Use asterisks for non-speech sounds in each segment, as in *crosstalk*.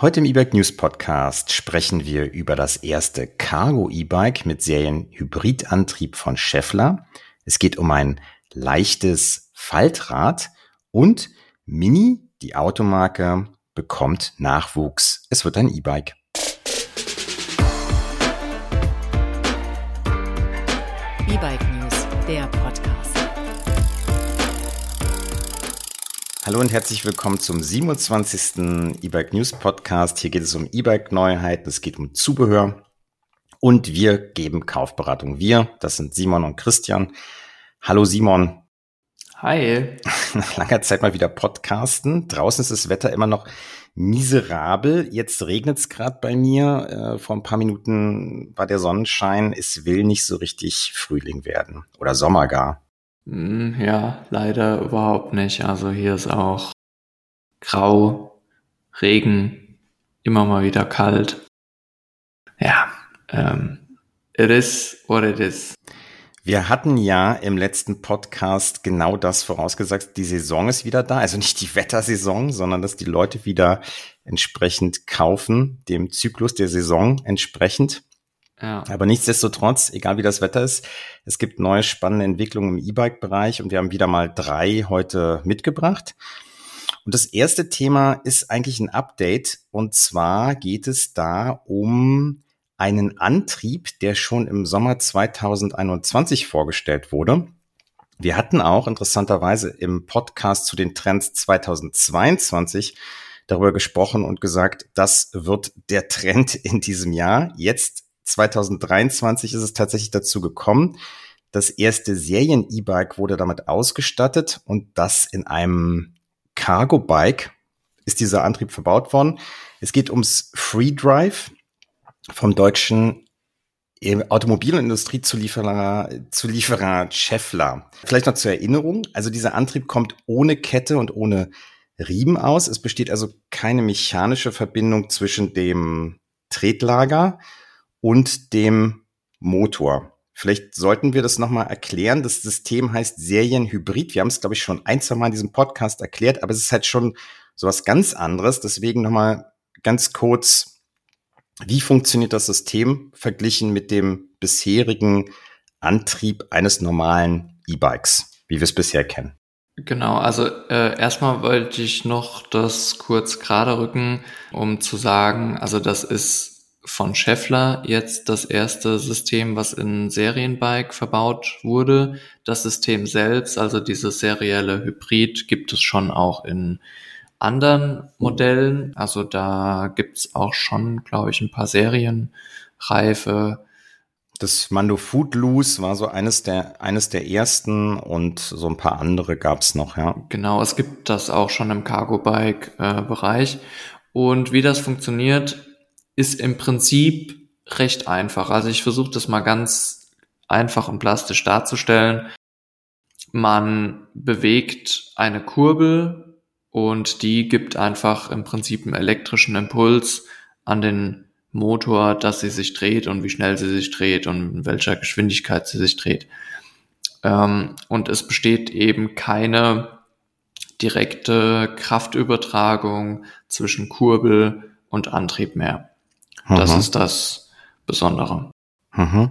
Heute im E-Bike News Podcast sprechen wir über das erste Cargo E-Bike mit Serienhybridantrieb von Scheffler. Es geht um ein leichtes Faltrad und Mini, die Automarke, bekommt Nachwuchs. Es wird ein E-Bike. E-Bike News, der Podcast. Hallo und herzlich willkommen zum 27. E-Bike News Podcast. Hier geht es um E-Bike Neuheiten, es geht um Zubehör und wir geben Kaufberatung. Wir, das sind Simon und Christian. Hallo Simon. Hi. *laughs* Nach langer Zeit mal wieder Podcasten. Draußen ist das Wetter immer noch miserabel. Jetzt regnet es gerade bei mir. Äh, vor ein paar Minuten war der Sonnenschein. Es will nicht so richtig Frühling werden oder Sommer gar. Hm, ja, leider überhaupt nicht. Also hier ist auch grau, Regen, immer mal wieder kalt. Ja, ähm, it is what it is. Wir hatten ja im letzten Podcast genau das vorausgesagt. Die Saison ist wieder da. Also nicht die Wettersaison, sondern dass die Leute wieder entsprechend kaufen, dem Zyklus der Saison entsprechend. Aber nichtsdestotrotz, egal wie das Wetter ist, es gibt neue spannende Entwicklungen im E-Bike-Bereich und wir haben wieder mal drei heute mitgebracht. Und das erste Thema ist eigentlich ein Update und zwar geht es da um einen Antrieb, der schon im Sommer 2021 vorgestellt wurde. Wir hatten auch interessanterweise im Podcast zu den Trends 2022 darüber gesprochen und gesagt, das wird der Trend in diesem Jahr. Jetzt 2023 ist es tatsächlich dazu gekommen. Das erste Serien-E-Bike wurde damit ausgestattet und das in einem Cargo-Bike ist dieser Antrieb verbaut worden. Es geht ums Free Drive vom deutschen Automobil- und Industriezulieferer Zulieferer Scheffler. Vielleicht noch zur Erinnerung. Also dieser Antrieb kommt ohne Kette und ohne Riemen aus. Es besteht also keine mechanische Verbindung zwischen dem Tretlager und dem Motor. Vielleicht sollten wir das nochmal erklären. Das System heißt Serienhybrid. Wir haben es, glaube ich, schon ein, zwei Mal in diesem Podcast erklärt, aber es ist halt schon sowas ganz anderes. Deswegen nochmal ganz kurz, wie funktioniert das System verglichen mit dem bisherigen Antrieb eines normalen E-Bikes, wie wir es bisher kennen? Genau, also äh, erstmal wollte ich noch das kurz gerade rücken, um zu sagen, also das ist von Scheffler jetzt das erste System, was in Serienbike verbaut wurde. Das System selbst, also dieses serielle Hybrid, gibt es schon auch in anderen Modellen. Also da gibt's auch schon, glaube ich, ein paar Serienreife. Das Mando Footloose war so eines der, eines der ersten und so ein paar andere gab's noch, ja. Genau, es gibt das auch schon im Cargo-Bike-Bereich. Äh, und wie das funktioniert, ist im Prinzip recht einfach. Also ich versuche das mal ganz einfach und plastisch darzustellen. Man bewegt eine Kurbel und die gibt einfach im Prinzip einen elektrischen Impuls an den Motor, dass sie sich dreht und wie schnell sie sich dreht und in welcher Geschwindigkeit sie sich dreht. Ähm, und es besteht eben keine direkte Kraftübertragung zwischen Kurbel und Antrieb mehr. Das mhm. ist das Besondere. Mhm.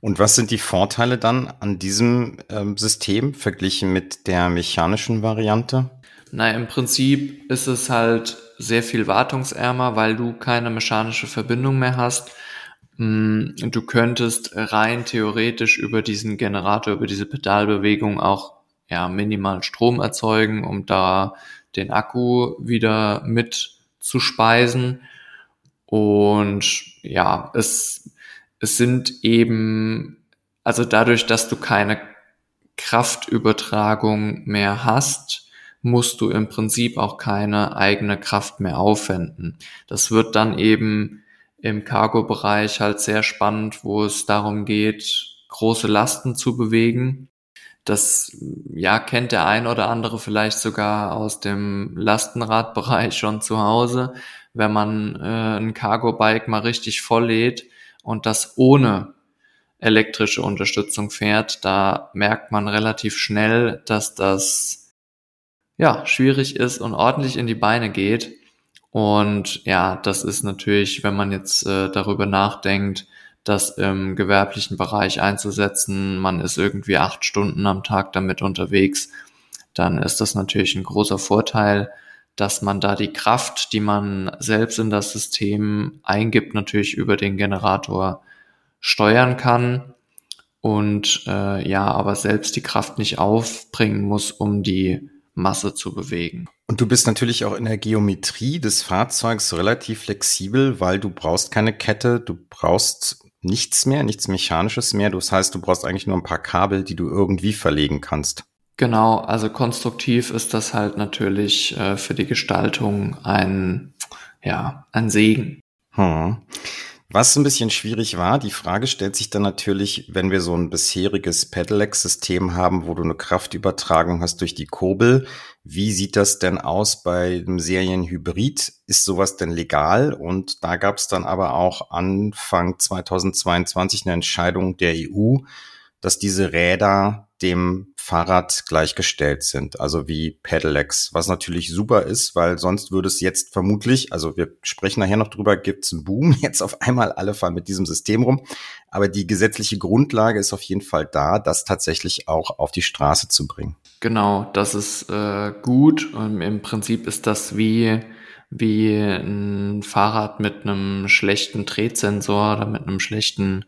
Und was sind die Vorteile dann an diesem ähm, System verglichen mit der mechanischen Variante? Na, im Prinzip ist es halt sehr viel wartungsärmer, weil du keine mechanische Verbindung mehr hast. Mm, du könntest rein theoretisch über diesen Generator, über diese Pedalbewegung auch ja, minimal Strom erzeugen, um da den Akku wieder mit zu speisen. Und ja, es, es sind eben, also dadurch, dass du keine Kraftübertragung mehr hast, musst du im Prinzip auch keine eigene Kraft mehr aufwenden. Das wird dann eben im Cargo-Bereich halt sehr spannend, wo es darum geht, große Lasten zu bewegen. Das ja kennt der ein oder andere vielleicht sogar aus dem Lastenradbereich schon zu Hause wenn man äh, ein Cargo-Bike mal richtig voll lädt und das ohne elektrische Unterstützung fährt, da merkt man relativ schnell, dass das ja schwierig ist und ordentlich in die Beine geht. Und ja, das ist natürlich, wenn man jetzt äh, darüber nachdenkt, das im gewerblichen Bereich einzusetzen, man ist irgendwie acht Stunden am Tag damit unterwegs, dann ist das natürlich ein großer Vorteil, dass man da die Kraft, die man selbst in das System eingibt, natürlich über den Generator steuern kann und äh, ja, aber selbst die Kraft nicht aufbringen muss, um die Masse zu bewegen. Und du bist natürlich auch in der Geometrie des Fahrzeugs relativ flexibel, weil du brauchst keine Kette, du brauchst nichts mehr, nichts Mechanisches mehr. Das heißt, du brauchst eigentlich nur ein paar Kabel, die du irgendwie verlegen kannst. Genau, also konstruktiv ist das halt natürlich äh, für die Gestaltung ein, ja, ein Segen. Hm. Was ein bisschen schwierig war, die Frage stellt sich dann natürlich, wenn wir so ein bisheriges Pedelec-System haben, wo du eine Kraftübertragung hast durch die Kurbel. Wie sieht das denn aus bei einem Serienhybrid? Ist sowas denn legal? Und da gab es dann aber auch Anfang 2022 eine Entscheidung der EU, dass diese Räder dem Fahrrad gleichgestellt sind, also wie Pedelecs, was natürlich super ist, weil sonst würde es jetzt vermutlich, also wir sprechen nachher noch drüber, gibt es einen Boom, *laughs* jetzt auf einmal alle fahren mit diesem System rum, aber die gesetzliche Grundlage ist auf jeden Fall da, das tatsächlich auch auf die Straße zu bringen. Genau, das ist äh, gut und im Prinzip ist das wie wie ein Fahrrad mit einem schlechten Drehsensor oder mit einem schlechten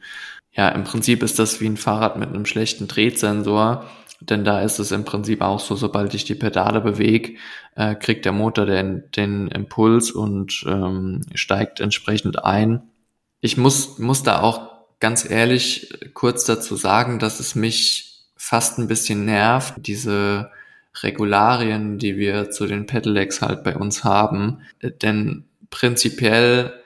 ja, im Prinzip ist das wie ein Fahrrad mit einem schlechten Drehsensor, denn da ist es im Prinzip auch so, sobald ich die Pedale bewege, äh, kriegt der Motor den, den Impuls und ähm, steigt entsprechend ein. Ich muss, muss da auch ganz ehrlich kurz dazu sagen, dass es mich fast ein bisschen nervt, diese Regularien, die wir zu den Pedelecs halt bei uns haben. Denn prinzipiell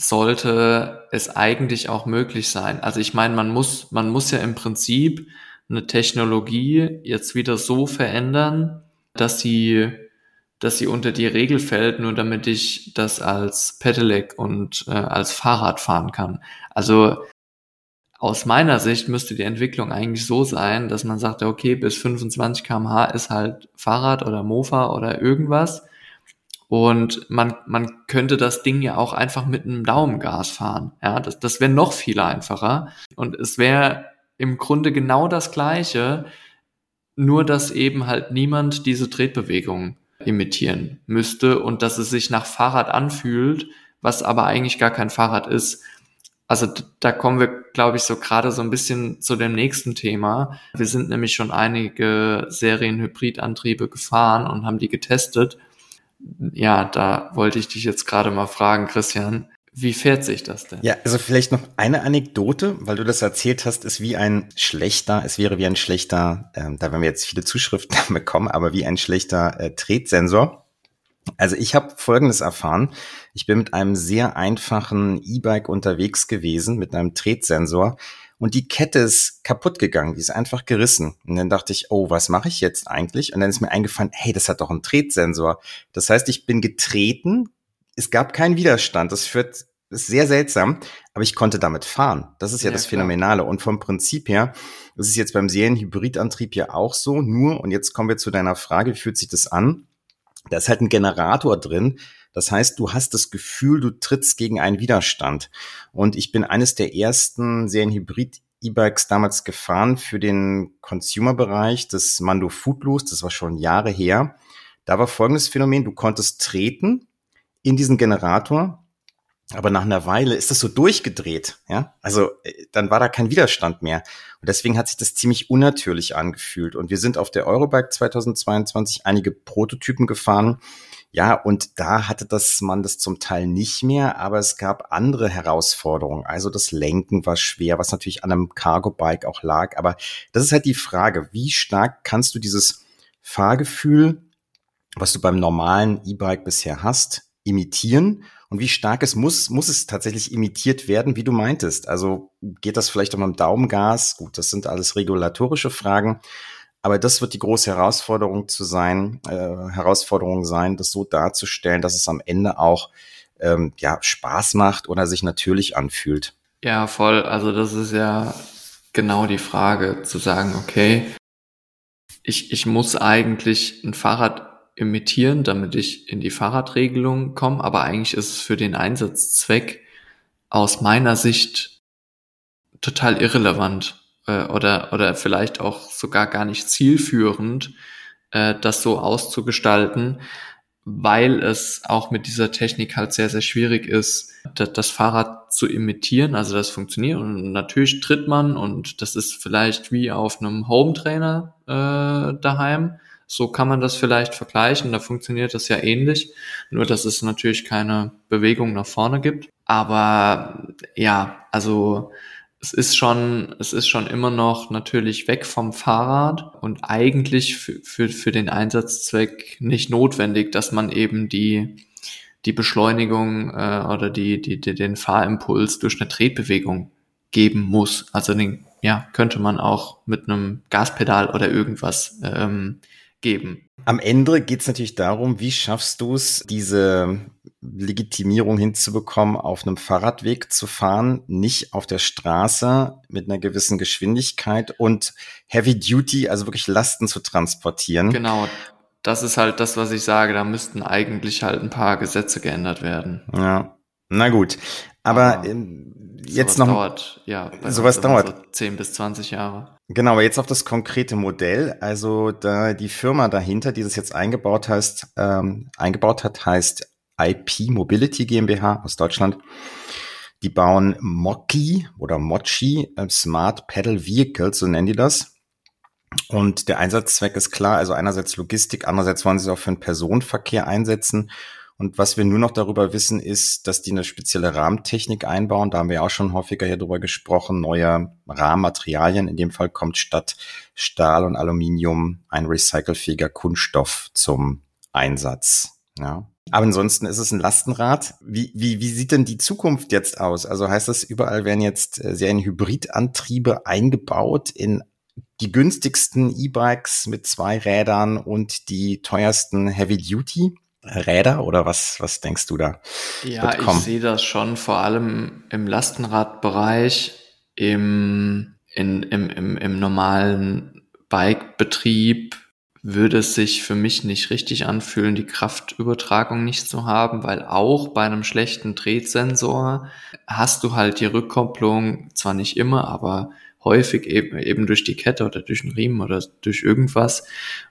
sollte es eigentlich auch möglich sein. Also ich meine, man muss, man muss ja im Prinzip eine Technologie jetzt wieder so verändern, dass sie, dass sie unter die Regel fällt, nur damit ich das als Pedelec und äh, als Fahrrad fahren kann. Also aus meiner Sicht müsste die Entwicklung eigentlich so sein, dass man sagt, okay, bis 25 kmh ist halt Fahrrad oder Mofa oder irgendwas. Und man, man könnte das Ding ja auch einfach mit einem Daumengas fahren. Ja, das, das wäre noch viel einfacher. Und es wäre im Grunde genau das Gleiche, nur dass eben halt niemand diese Tretbewegung imitieren müsste und dass es sich nach Fahrrad anfühlt, was aber eigentlich gar kein Fahrrad ist. Also da kommen wir, glaube ich, so gerade so ein bisschen zu dem nächsten Thema. Wir sind nämlich schon einige Serienhybridantriebe gefahren und haben die getestet ja, da wollte ich dich jetzt gerade mal fragen, Christian, wie fährt sich das denn? Ja, also vielleicht noch eine Anekdote, weil du das erzählt hast, ist wie ein schlechter, es wäre wie ein schlechter, ähm, da werden wir jetzt viele Zuschriften *laughs* bekommen, aber wie ein schlechter äh, Tretsensor. Also ich habe Folgendes erfahren. Ich bin mit einem sehr einfachen E-Bike unterwegs gewesen, mit einem Tretsensor und die Kette ist kaputt gegangen, die ist einfach gerissen. Und dann dachte ich, oh, was mache ich jetzt eigentlich? Und dann ist mir eingefallen, hey, das hat doch einen Tretsensor. Das heißt, ich bin getreten, es gab keinen Widerstand. Das führt ist sehr seltsam, aber ich konnte damit fahren. Das ist ja, ja das klar. Phänomenale. Und vom Prinzip her, das ist jetzt beim Serienhybridantrieb ja auch so, nur, und jetzt kommen wir zu deiner Frage, wie fühlt sich das an? Da ist halt ein Generator drin, das heißt, du hast das Gefühl, du trittst gegen einen Widerstand. Und ich bin eines der ersten Serienhybrid E-Bikes damals gefahren für den Consumer-Bereich des Mando Foodloose. Das war schon Jahre her. Da war folgendes Phänomen. Du konntest treten in diesen Generator. Aber nach einer Weile ist das so durchgedreht, ja. Also äh, dann war da kein Widerstand mehr. Und deswegen hat sich das ziemlich unnatürlich angefühlt. Und wir sind auf der Eurobike 2022 einige Prototypen gefahren, ja, und da hatte das man das zum Teil nicht mehr, aber es gab andere Herausforderungen. Also das Lenken war schwer, was natürlich an einem Cargo-Bike auch lag. Aber das ist halt die Frage, wie stark kannst du dieses Fahrgefühl, was du beim normalen E-Bike bisher hast, imitieren? Und wie stark es muss, muss es tatsächlich imitiert werden, wie du meintest? Also geht das vielleicht auch mit dem Daumengas? Gut, das sind alles regulatorische Fragen. Aber das wird die große Herausforderung zu sein, äh, Herausforderung sein, das so darzustellen, dass es am Ende auch ähm, ja, Spaß macht oder sich natürlich anfühlt. Ja, voll. Also das ist ja genau die Frage, zu sagen, okay, ich, ich muss eigentlich ein Fahrrad imitieren, damit ich in die Fahrradregelung komme, aber eigentlich ist es für den Einsatzzweck aus meiner Sicht total irrelevant äh, oder, oder vielleicht auch sogar gar nicht zielführend, äh, das so auszugestalten, weil es auch mit dieser Technik halt sehr, sehr schwierig ist, das, das Fahrrad zu imitieren. Also das funktioniert und natürlich tritt man und das ist vielleicht wie auf einem Home-Trainer äh, daheim. So kann man das vielleicht vergleichen, da funktioniert das ja ähnlich, nur dass es natürlich keine Bewegung nach vorne gibt. Aber ja, also es ist schon, es ist schon immer noch natürlich weg vom Fahrrad und eigentlich für, für, für den Einsatzzweck nicht notwendig, dass man eben die, die Beschleunigung äh, oder die, die, die, den Fahrimpuls durch eine Tretbewegung geben muss. Also den, ja, könnte man auch mit einem Gaspedal oder irgendwas ähm, geben. Am Ende geht es natürlich darum, wie schaffst du es, diese Legitimierung hinzubekommen, auf einem Fahrradweg zu fahren, nicht auf der Straße mit einer gewissen Geschwindigkeit und Heavy Duty, also wirklich Lasten zu transportieren. Genau. Das ist halt das, was ich sage. Da müssten eigentlich halt ein paar Gesetze geändert werden. Ja. Na gut. Aber, Aber jetzt noch. dauert, ja. Sowas dauert. So 10 bis 20 Jahre. Genau, aber jetzt auf das konkrete Modell. Also da die Firma dahinter, die das jetzt eingebaut heißt, ähm, eingebaut hat, heißt IP Mobility GmbH aus Deutschland. Die bauen Moki oder Mochi äh, Smart Pedal Vehicles, so nennen die das. Und der Einsatzzweck ist klar, also einerseits Logistik, andererseits wollen sie es auch für den Personenverkehr einsetzen. Und was wir nur noch darüber wissen, ist, dass die eine spezielle Rahmentechnik einbauen. Da haben wir auch schon häufiger hier drüber gesprochen. Neue Rahmenmaterialien. In dem Fall kommt statt Stahl und Aluminium ein recycelfähiger Kunststoff zum Einsatz. Ja. Aber ansonsten ist es ein Lastenrad. Wie, wie, wie sieht denn die Zukunft jetzt aus? Also heißt das, überall werden jetzt äh, Serienhybridantriebe eingebaut in die günstigsten E-Bikes mit zwei Rädern und die teuersten Heavy Duty? Räder oder was, was denkst du da? Ja, ich sehe das schon vor allem im Lastenradbereich, im, in, im, im, im normalen Bikebetrieb würde es sich für mich nicht richtig anfühlen, die Kraftübertragung nicht zu haben, weil auch bei einem schlechten Drehsensor hast du halt die Rückkopplung, zwar nicht immer, aber häufig eben, eben durch die Kette oder durch den Riemen oder durch irgendwas.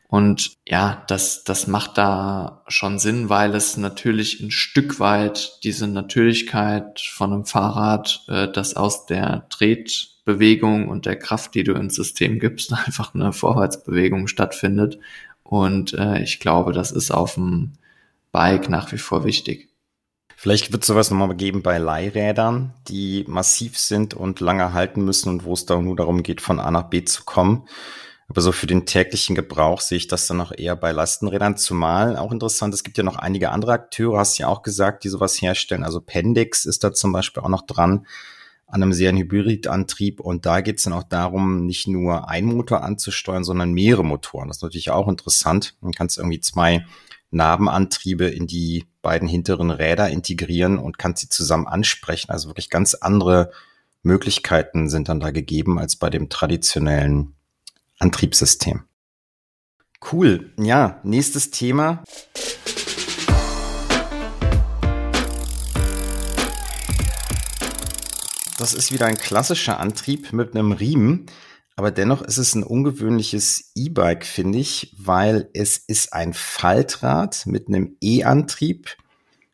Und ja, das, das macht da schon Sinn, weil es natürlich ein Stück weit diese Natürlichkeit von einem Fahrrad, äh, das aus der Tretbewegung und der Kraft, die du ins System gibst, *laughs* einfach eine Vorwärtsbewegung stattfindet. Und äh, ich glaube, das ist auf dem Bike nach wie vor wichtig. Vielleicht wird sowas nochmal geben bei Leihrädern, die massiv sind und lange halten müssen und wo es da nur darum geht, von A nach B zu kommen. Aber so für den täglichen Gebrauch sehe ich das dann noch eher bei Lastenrädern. Zumal auch interessant, es gibt ja noch einige andere Akteure, hast du ja auch gesagt, die sowas herstellen. Also Pendix ist da zum Beispiel auch noch dran an einem sehr Hybridantrieb. Und da geht es dann auch darum, nicht nur ein Motor anzusteuern, sondern mehrere Motoren. Das ist natürlich auch interessant. Man kann irgendwie zwei Narbenantriebe in die beiden hinteren Räder integrieren und kann sie zusammen ansprechen. Also wirklich ganz andere Möglichkeiten sind dann da gegeben als bei dem traditionellen Antriebssystem. Cool. Ja, nächstes Thema. Das ist wieder ein klassischer Antrieb mit einem Riemen, aber dennoch ist es ein ungewöhnliches E-Bike, finde ich, weil es ist ein Faltrad mit einem E-Antrieb,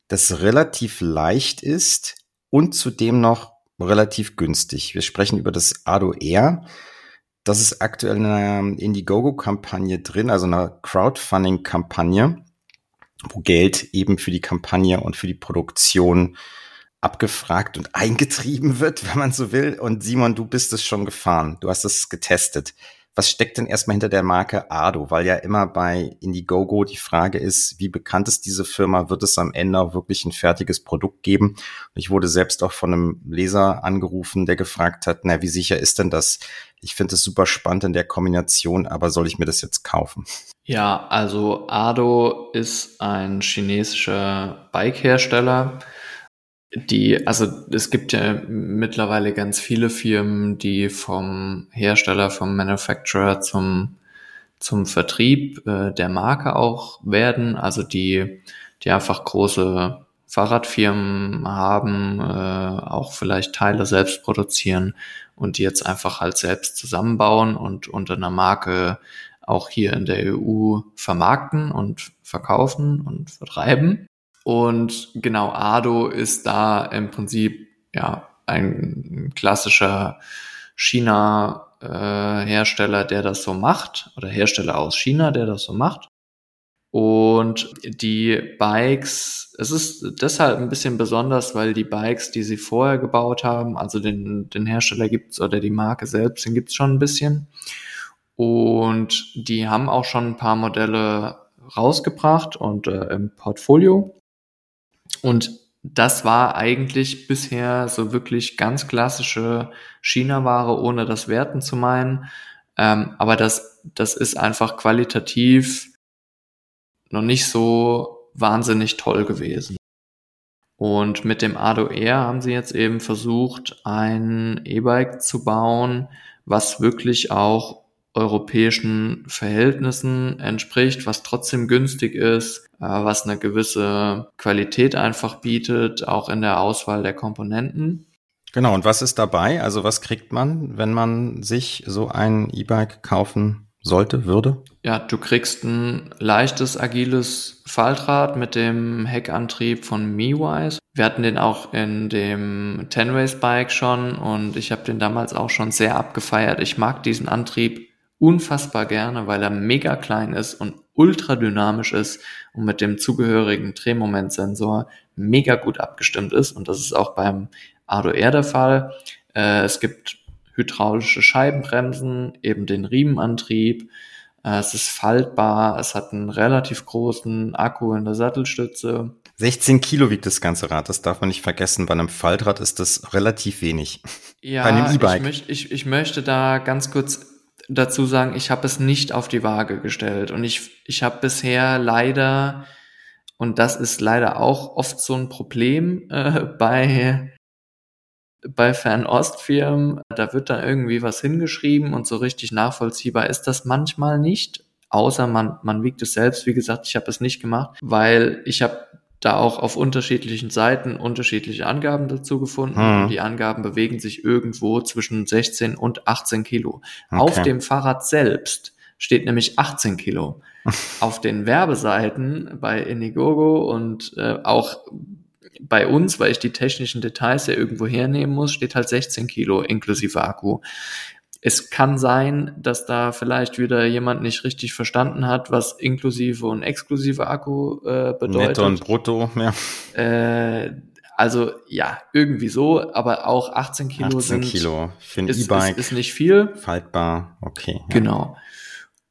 das relativ leicht ist und zudem noch relativ günstig. Wir sprechen über das Ado R. Das ist aktuell in einer Indiegogo-Kampagne drin, also einer Crowdfunding-Kampagne, wo Geld eben für die Kampagne und für die Produktion abgefragt und eingetrieben wird, wenn man so will. Und Simon, du bist es schon gefahren. Du hast es getestet. Was steckt denn erstmal hinter der Marke Ado? Weil ja immer bei Indiegogo die Frage ist, wie bekannt ist diese Firma? Wird es am Ende auch wirklich ein fertiges Produkt geben? Und ich wurde selbst auch von einem Leser angerufen, der gefragt hat, na, wie sicher ist denn das? Ich finde es super spannend in der Kombination, aber soll ich mir das jetzt kaufen? Ja, also Ado ist ein chinesischer Bike-Hersteller die, also es gibt ja mittlerweile ganz viele Firmen, die vom Hersteller, vom Manufacturer zum, zum Vertrieb äh, der Marke auch werden, also die, die einfach große Fahrradfirmen haben, äh, auch vielleicht Teile selbst produzieren und die jetzt einfach halt selbst zusammenbauen und unter einer Marke auch hier in der EU vermarkten und verkaufen und vertreiben. Und genau, Ado ist da im Prinzip ja ein klassischer China-Hersteller, äh, der das so macht, oder Hersteller aus China, der das so macht. Und die Bikes, es ist deshalb ein bisschen besonders, weil die Bikes, die sie vorher gebaut haben, also den, den Hersteller gibt's oder die Marke selbst, den gibt's schon ein bisschen. Und die haben auch schon ein paar Modelle rausgebracht und äh, im Portfolio. Und das war eigentlich bisher so wirklich ganz klassische China-Ware, ohne das Werten zu meinen. Ähm, aber das, das ist einfach qualitativ noch nicht so wahnsinnig toll gewesen. Und mit dem Ado Air haben sie jetzt eben versucht, ein E-Bike zu bauen, was wirklich auch europäischen Verhältnissen entspricht, was trotzdem günstig ist, äh, was eine gewisse Qualität einfach bietet, auch in der Auswahl der Komponenten. Genau, und was ist dabei? Also was kriegt man, wenn man sich so ein E-Bike kaufen sollte, würde? Ja, du kriegst ein leichtes, agiles Faltrad mit dem Heckantrieb von MeWise. Wir hatten den auch in dem Ten-Race Bike schon und ich habe den damals auch schon sehr abgefeiert. Ich mag diesen Antrieb unfassbar gerne, weil er mega klein ist und ultra dynamisch ist und mit dem zugehörigen Drehmomentsensor mega gut abgestimmt ist. Und das ist auch beim Air der Fall. Äh, es gibt hydraulische Scheibenbremsen, eben den Riemenantrieb. Äh, es ist faltbar, es hat einen relativ großen Akku in der Sattelstütze. 16 Kilo wiegt das ganze Rad, das darf man nicht vergessen. Bei einem Faltrad ist das relativ wenig. Ja, Bei einem E-Bike. Ich, möcht, ich, ich möchte da ganz kurz dazu sagen, ich habe es nicht auf die Waage gestellt und ich, ich habe bisher leider, und das ist leider auch oft so ein Problem äh, bei, bei Fernostfirmen, da wird dann irgendwie was hingeschrieben und so richtig nachvollziehbar ist das manchmal nicht, außer man, man wiegt es selbst. Wie gesagt, ich habe es nicht gemacht, weil ich habe da auch auf unterschiedlichen Seiten unterschiedliche Angaben dazu gefunden. Hm. Die Angaben bewegen sich irgendwo zwischen 16 und 18 Kilo. Okay. Auf dem Fahrrad selbst steht nämlich 18 Kilo. *laughs* auf den Werbeseiten bei Indiegogo und äh, auch bei uns, weil ich die technischen Details ja irgendwo hernehmen muss, steht halt 16 Kilo inklusive Akku. Es kann sein, dass da vielleicht wieder jemand nicht richtig verstanden hat, was inklusive und exklusive Akku äh, bedeutet. Netto und Brutto, ja. Äh, also ja, irgendwie so, aber auch 18 Kilo 18 sind. Kilo für ein E-Bike. Ist, ist nicht viel. Faltbar, okay. Ja. Genau.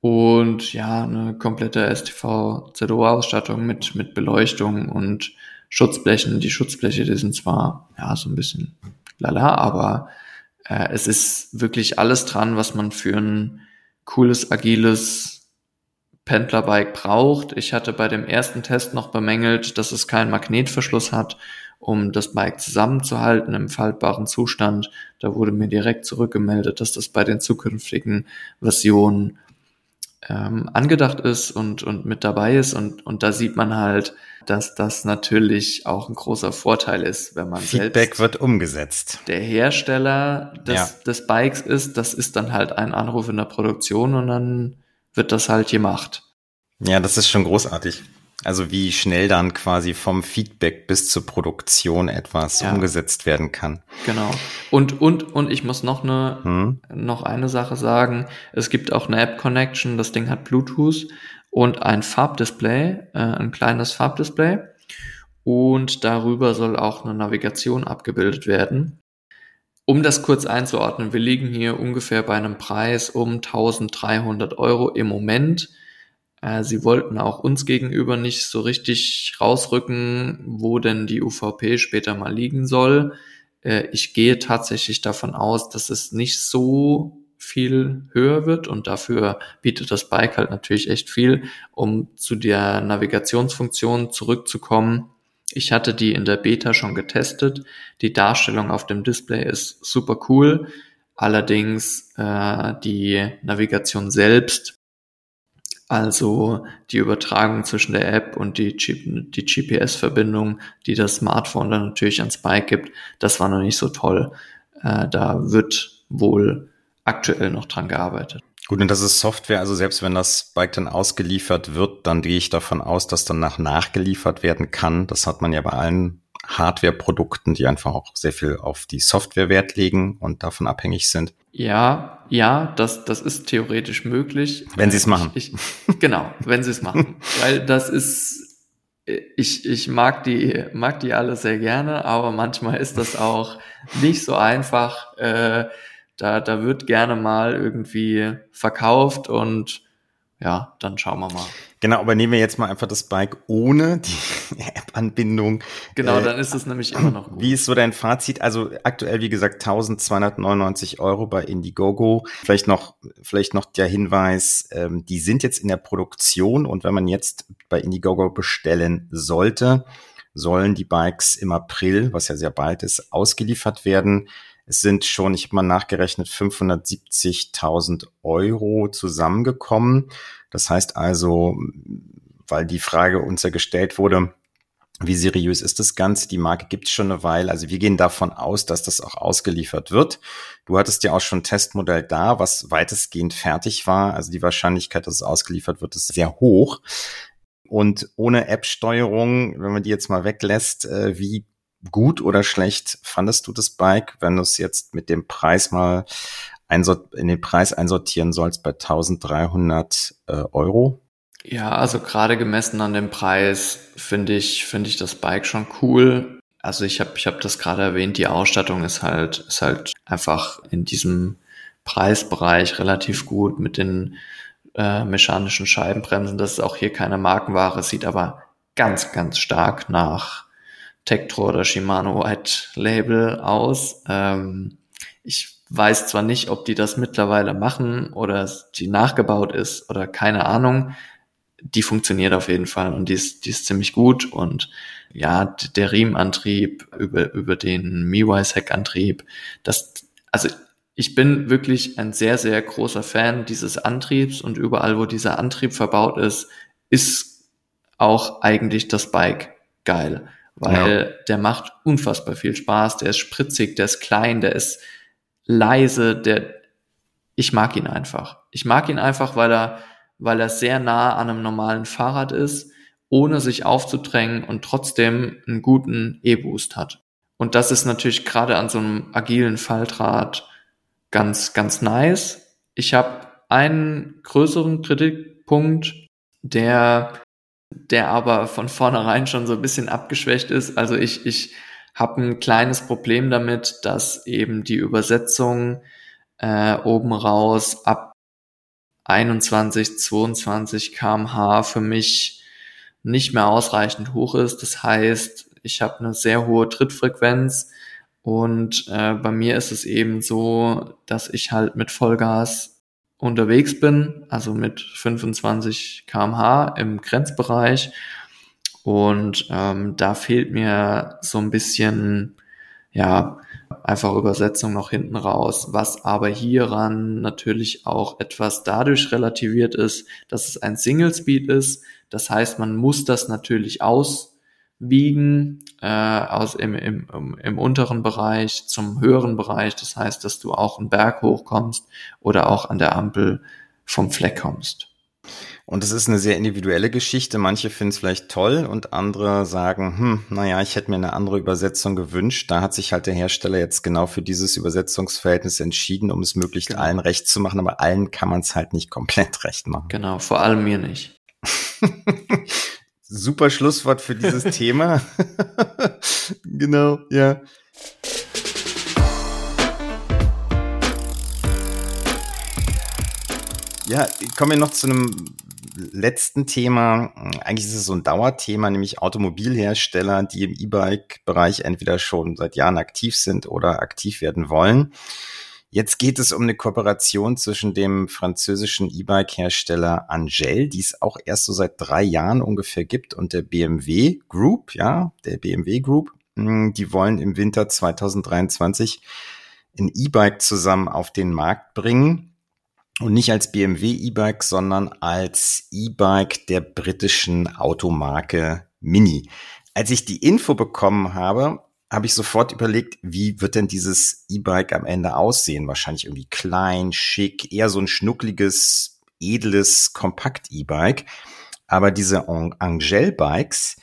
Und ja, eine komplette STV-ZO-Ausstattung mit, mit Beleuchtung und Schutzblechen. Die Schutzbleche, die sind zwar ja so ein bisschen lala, aber äh, es ist wirklich alles dran, was man für ein cooles, agiles Pendlerbike braucht. Ich hatte bei dem ersten Test noch bemängelt, dass es keinen Magnetverschluss hat, um das Bike zusammenzuhalten im faltbaren Zustand. Da wurde mir direkt zurückgemeldet, dass das bei den zukünftigen Versionen ähm, angedacht ist und, und mit dabei ist. Und, und da sieht man halt, dass das natürlich auch ein großer Vorteil ist, wenn man Feedback wird umgesetzt. Der Hersteller des, ja. des Bikes ist, das ist dann halt ein Anruf in der Produktion und dann wird das halt gemacht. Ja, das ist schon großartig. Also wie schnell dann quasi vom Feedback bis zur Produktion etwas ja. umgesetzt werden kann. Genau. Und, und, und ich muss noch eine, hm? noch eine Sache sagen. Es gibt auch eine App Connection. Das Ding hat Bluetooth und ein Farbdisplay, äh, ein kleines Farbdisplay. Und darüber soll auch eine Navigation abgebildet werden. Um das kurz einzuordnen, wir liegen hier ungefähr bei einem Preis um 1300 Euro im Moment. Äh, sie wollten auch uns gegenüber nicht so richtig rausrücken, wo denn die UVP später mal liegen soll. Äh, ich gehe tatsächlich davon aus, dass es nicht so viel höher wird und dafür bietet das Bike halt natürlich echt viel, um zu der Navigationsfunktion zurückzukommen. Ich hatte die in der Beta schon getestet. Die Darstellung auf dem Display ist super cool. Allerdings äh, die Navigation selbst Also die Übertragung zwischen der App und die, die GPS-Verbindung, die das Smartphone dann natürlich ans Bike gibt, das war noch nicht so toll. Äh, da wird wohl aktuell noch dran gearbeitet. Gut, und das ist Software, also selbst wenn das Bike dann ausgeliefert wird, dann gehe ich davon aus, dass danach nachgeliefert werden kann. Das hat man ja bei allen Hardware-Produkten, die einfach auch sehr viel auf die Software Wert legen und davon abhängig sind. Ja, ja, das, das ist theoretisch möglich. Wenn sie es machen. Ich, ich, genau, wenn sie es machen. *laughs* Weil das ist, ich, ich mag die, mag die alle sehr gerne, aber manchmal ist das auch nicht so einfach. Äh, da, da wird gerne mal irgendwie verkauft und ja, dann schauen wir mal. Genau, aber nehmen wir jetzt mal einfach das Bike ohne die *laughs* App-Anbindung. Genau, äh, dann ist es nämlich immer noch gut. Wie ist so dein Fazit? Also aktuell, wie gesagt, 1299 Euro bei Indiegogo. Vielleicht noch, vielleicht noch der Hinweis, ähm, die sind jetzt in der Produktion und wenn man jetzt bei Indiegogo bestellen sollte, sollen die Bikes im April, was ja sehr bald ist, ausgeliefert werden. Es sind schon, ich habe mal nachgerechnet, 570.000 Euro zusammengekommen. Das heißt also, weil die Frage uns ja gestellt wurde, wie seriös ist das Ganze? Die Marke gibt es schon eine Weile. Also wir gehen davon aus, dass das auch ausgeliefert wird. Du hattest ja auch schon ein Testmodell da, was weitestgehend fertig war. Also die Wahrscheinlichkeit, dass es ausgeliefert wird, ist sehr hoch. Und ohne App-Steuerung, wenn man die jetzt mal weglässt, äh, wie gut oder schlecht fandest du das Bike, wenn du es jetzt mit dem Preis mal in den Preis einsortieren sollst bei 1300 äh, Euro? Ja, also gerade gemessen an dem Preis finde ich, finde ich das Bike schon cool. Also ich habe ich hab das gerade erwähnt, die Ausstattung ist halt, ist halt einfach in diesem Preisbereich relativ gut mit den äh, mechanischen Scheibenbremsen. Das ist auch hier keine Markenware, sieht aber ganz, ganz stark nach Tektro oder Shimano White Label aus. Ähm, ich weiß zwar nicht, ob die das mittlerweile machen oder die nachgebaut ist oder keine Ahnung. Die funktioniert auf jeden Fall und die ist, die ist ziemlich gut und ja, der Riemenantrieb über, über den Miwise Heckantrieb, das, also ich bin wirklich ein sehr, sehr großer Fan dieses Antriebs und überall, wo dieser Antrieb verbaut ist, ist auch eigentlich das Bike geil weil ja. der macht unfassbar viel Spaß, der ist spritzig, der ist klein, der ist leise, der ich mag ihn einfach. Ich mag ihn einfach, weil er weil er sehr nah an einem normalen Fahrrad ist, ohne sich aufzudrängen und trotzdem einen guten E-Boost hat. Und das ist natürlich gerade an so einem agilen Faltrad ganz ganz nice. Ich habe einen größeren Kritikpunkt, der der aber von vornherein schon so ein bisschen abgeschwächt ist. Also ich, ich habe ein kleines Problem damit, dass eben die Übersetzung äh, oben raus ab 21, 22 kmh für mich nicht mehr ausreichend hoch ist. Das heißt, ich habe eine sehr hohe Trittfrequenz und äh, bei mir ist es eben so, dass ich halt mit Vollgas unterwegs bin, also mit 25 kmh im Grenzbereich. Und ähm, da fehlt mir so ein bisschen, ja, einfach Übersetzung noch hinten raus, was aber hieran natürlich auch etwas dadurch relativiert ist, dass es ein Single Speed ist. Das heißt, man muss das natürlich aus wiegen äh, aus im, im, im unteren Bereich zum höheren Bereich. Das heißt, dass du auch einen Berg hochkommst oder auch an der Ampel vom Fleck kommst. Und es ist eine sehr individuelle Geschichte. Manche finden es vielleicht toll und andere sagen, hm, naja, ich hätte mir eine andere Übersetzung gewünscht. Da hat sich halt der Hersteller jetzt genau für dieses Übersetzungsverhältnis entschieden, um es möglichst genau. allen recht zu machen. Aber allen kann man es halt nicht komplett recht machen. Genau, vor allem mir nicht. *laughs* Super Schlusswort für dieses *laughs* Thema. *laughs* genau, ja. Ja, kommen wir noch zu einem letzten Thema. Eigentlich ist es so ein Dauerthema, nämlich Automobilhersteller, die im E-Bike-Bereich entweder schon seit Jahren aktiv sind oder aktiv werden wollen. Jetzt geht es um eine Kooperation zwischen dem französischen E-Bike-Hersteller Angel, die es auch erst so seit drei Jahren ungefähr gibt, und der BMW Group, ja, der BMW Group. Hm, die wollen im Winter 2023 ein E-Bike zusammen auf den Markt bringen. Und nicht als BMW E-Bike, sondern als E-Bike der britischen Automarke Mini. Als ich die Info bekommen habe, habe ich sofort überlegt, wie wird denn dieses E-Bike am Ende aussehen? Wahrscheinlich irgendwie klein, schick, eher so ein schnuckliges, edles Kompakt-E-Bike. Aber diese Angel-Bikes,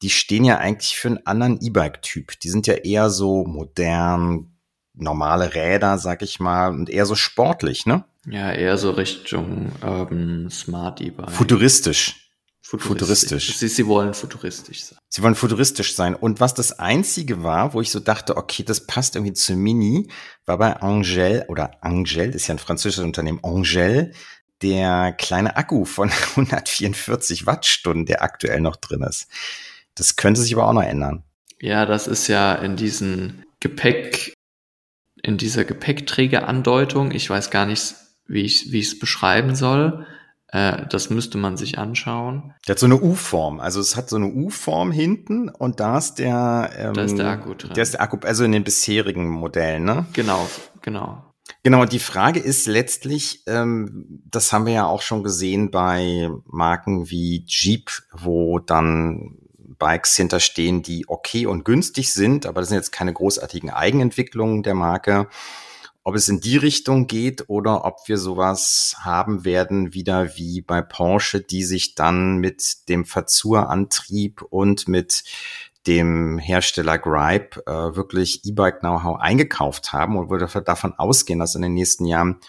die stehen ja eigentlich für einen anderen E-Bike-Typ. Die sind ja eher so modern, normale Räder, sag ich mal, und eher so sportlich, ne? Ja, eher so Richtung ähm, Smart E-Bike. Futuristisch. Futuristisch. Sie, sie wollen futuristisch sein. Sie wollen futuristisch sein. Und was das einzige war, wo ich so dachte, okay, das passt irgendwie zu Mini, war bei Angel oder Angel, ist ja ein französisches Unternehmen, Angel, der kleine Akku von *laughs* 144 Wattstunden, der aktuell noch drin ist. Das könnte sich aber auch noch ändern. Ja, das ist ja in diesen Gepäck, in dieser Gepäckträgerandeutung, ich weiß gar nicht, wie ich, wie ich es beschreiben soll. Äh, das müsste man sich anschauen. Der hat so eine U-Form. Also es hat so eine U-Form hinten und da ist der, ähm, da ist der Akku drin. Der ist der Akku, also in den bisherigen Modellen, ne? Genau, genau. Genau, die Frage ist letztlich, ähm, das haben wir ja auch schon gesehen bei Marken wie Jeep, wo dann Bikes hinterstehen, die okay und günstig sind, aber das sind jetzt keine großartigen Eigenentwicklungen der Marke. Ob es in die Richtung geht oder ob wir sowas haben werden, wieder wie bei Porsche, die sich dann mit dem Verzurantrieb und mit dem Hersteller Gripe äh, wirklich E-Bike-Know-how eingekauft haben und würde davon ausgehen, dass in den nächsten Jahren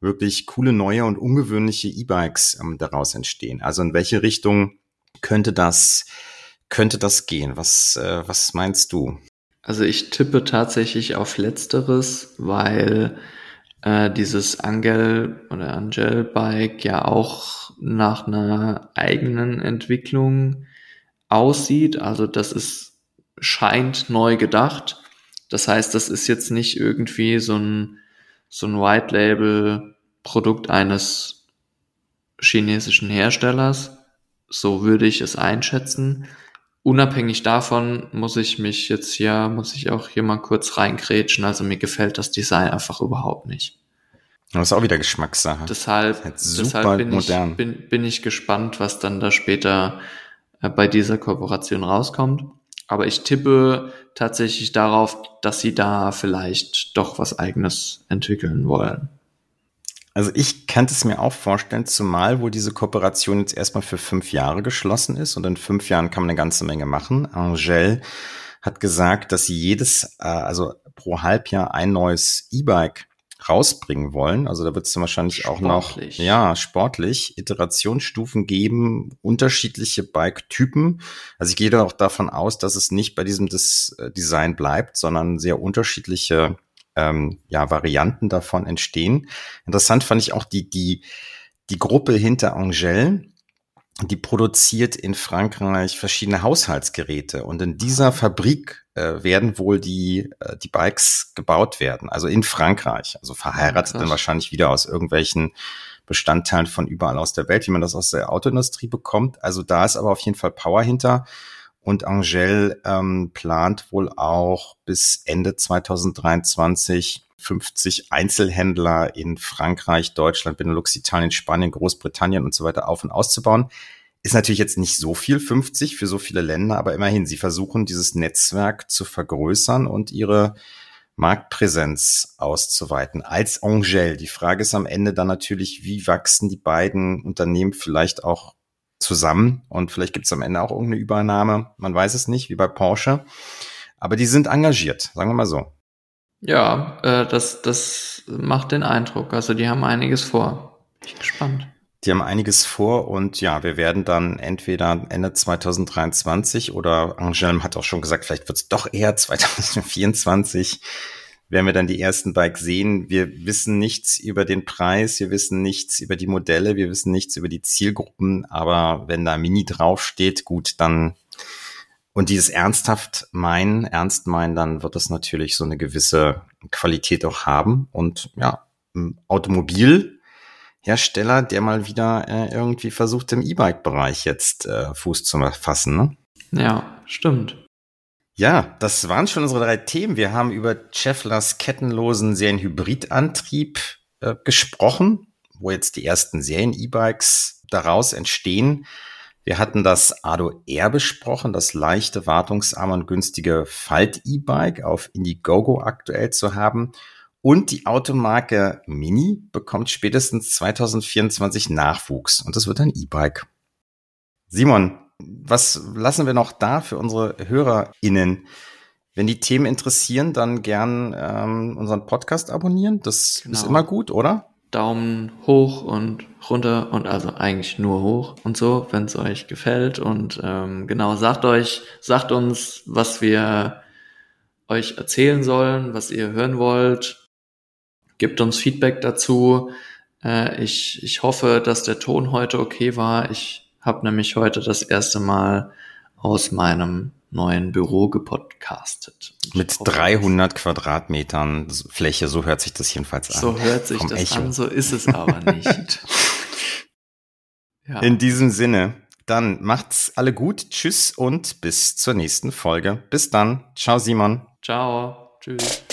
wirklich coole neue und ungewöhnliche E-Bikes ähm, daraus entstehen. Also in welche Richtung könnte das könnte das gehen? Was, äh, was meinst du? Also ich tippe tatsächlich auf Letzteres, weil äh, dieses Angel oder Angel Bike ja auch nach einer eigenen Entwicklung aussieht. Also das ist scheint neu gedacht. Das heißt, das ist jetzt nicht irgendwie so ein so ein White Label Produkt eines chinesischen Herstellers. So würde ich es einschätzen unabhängig davon muss ich mich jetzt hier, muss ich auch hier mal kurz reingrätschen. Also mir gefällt das Design einfach überhaupt nicht. Das ist auch wieder Geschmackssache. Deshalb, deshalb bin, modern. Ich, bin, bin ich gespannt, was dann da später äh, bei dieser Kooperation rauskommt. Aber ich tippe tatsächlich darauf, dass sie da vielleicht doch was eigenes entwickeln wollen. Also ich könnte es mir auch vorstellen, zumal wo diese Kooperation jetzt erstmal für fünf Jahre geschlossen ist und in fünf Jahren kann man eine ganze Menge machen. Angel hat gesagt, dass sie jedes, äh, also pro Halbjahr ein neues E-Bike rausbringen wollen. Also da wird es dann wahrscheinlich sportlich. auch noch, ja, sportlich, Iterationsstufen geben, unterschiedliche Bike-Typen. Also ich gehe da auch davon aus, dass es nicht bei diesem Des äh, Design bleibt, sondern sehr unterschiedliche ähm, ja, Varianten davon entstehen. Interessant fand ich auch die, die, die Gruppe hinter Angel, die produziert in Frankreich verschiedene Haushaltsgeräte und in dieser Fabrik äh, werden wohl die, äh, die Bikes gebaut werden, also in Frankreich, also verheiratet ja, dann wahrscheinlich wieder aus irgendwelchen Bestandteilen von überall aus der Welt, wie man das aus der Autoindustrie bekommt. Also da ist aber auf jeden Fall Power hinter. Und Angel ähm, plant wohl auch bis Ende 2023 50 Einzelhändler in Frankreich, Deutschland, Benelux, Italien, Spanien, Großbritannien und so weiter auf und auszubauen. Ist natürlich jetzt nicht so viel, 50 für so viele Länder, aber immerhin, sie versuchen dieses Netzwerk zu vergrößern und ihre Marktpräsenz auszuweiten als Angel. Die Frage ist am Ende dann natürlich, wie wachsen die beiden Unternehmen vielleicht auch zusammen und vielleicht gibt es am Ende auch irgendeine Übernahme. Man weiß es nicht, wie bei Porsche. Aber die sind engagiert, sagen wir mal so. Ja, äh, das, das macht den Eindruck. Also die haben einiges vor. Ich bin gespannt. Die haben einiges vor und ja, wir werden dann entweder Ende 2023 oder Angelm hat auch schon gesagt, vielleicht wird es doch eher *laughs* 2024 werden wir dann die ersten Bikes sehen. Wir wissen nichts über den Preis, wir wissen nichts über die Modelle, wir wissen nichts über die Zielgruppen, aber wenn da Mini draufsteht, gut, dann und dieses ernsthaft meinen, ernst meinen, dann wird es natürlich so eine gewisse Qualität auch haben. Und ja, Automobilhersteller, der mal wieder äh, irgendwie versucht, im E-Bike-Bereich jetzt äh, Fuß zu fassen. Ne? Ja, stimmt. Ja, das waren schon unsere drei Themen. Wir haben über Chevlers kettenlosen Serienhybridantrieb äh, gesprochen. wo jetzt die ersten Serien-E-Bikes daraus entstehen. Wir hatten das Ado R besprochen, das leichte, wartungsarme und günstige Falt-E-Bike auf Indiegogo aktuell zu haben. Und die Automarke Mini bekommt spätestens 2024 Nachwuchs und das wird ein E-Bike. Simon, was lassen wir noch da für unsere HörerInnen? Wenn die Themen interessieren, dann gern ähm, unseren Podcast abonnieren. Das genau. ist immer gut, oder? Daumen hoch und runter und also eigentlich nur hoch und so, wenn es euch gefällt. Und ähm, genau, sagt euch, sagt uns, was wir euch erzählen sollen, was ihr hören wollt Gebt uns Feedback dazu. Äh, ich, ich hoffe, dass der Ton heute okay war. Ich habe nämlich heute das erste Mal aus meinem neuen Büro gepodcastet. Mit 300 Quadratmetern Fläche, so hört sich das jedenfalls an. So hört sich das Echo. an, so ist es aber nicht. *laughs* ja. In diesem Sinne, dann macht's alle gut. Tschüss und bis zur nächsten Folge. Bis dann. Ciao, Simon. Ciao. Tschüss.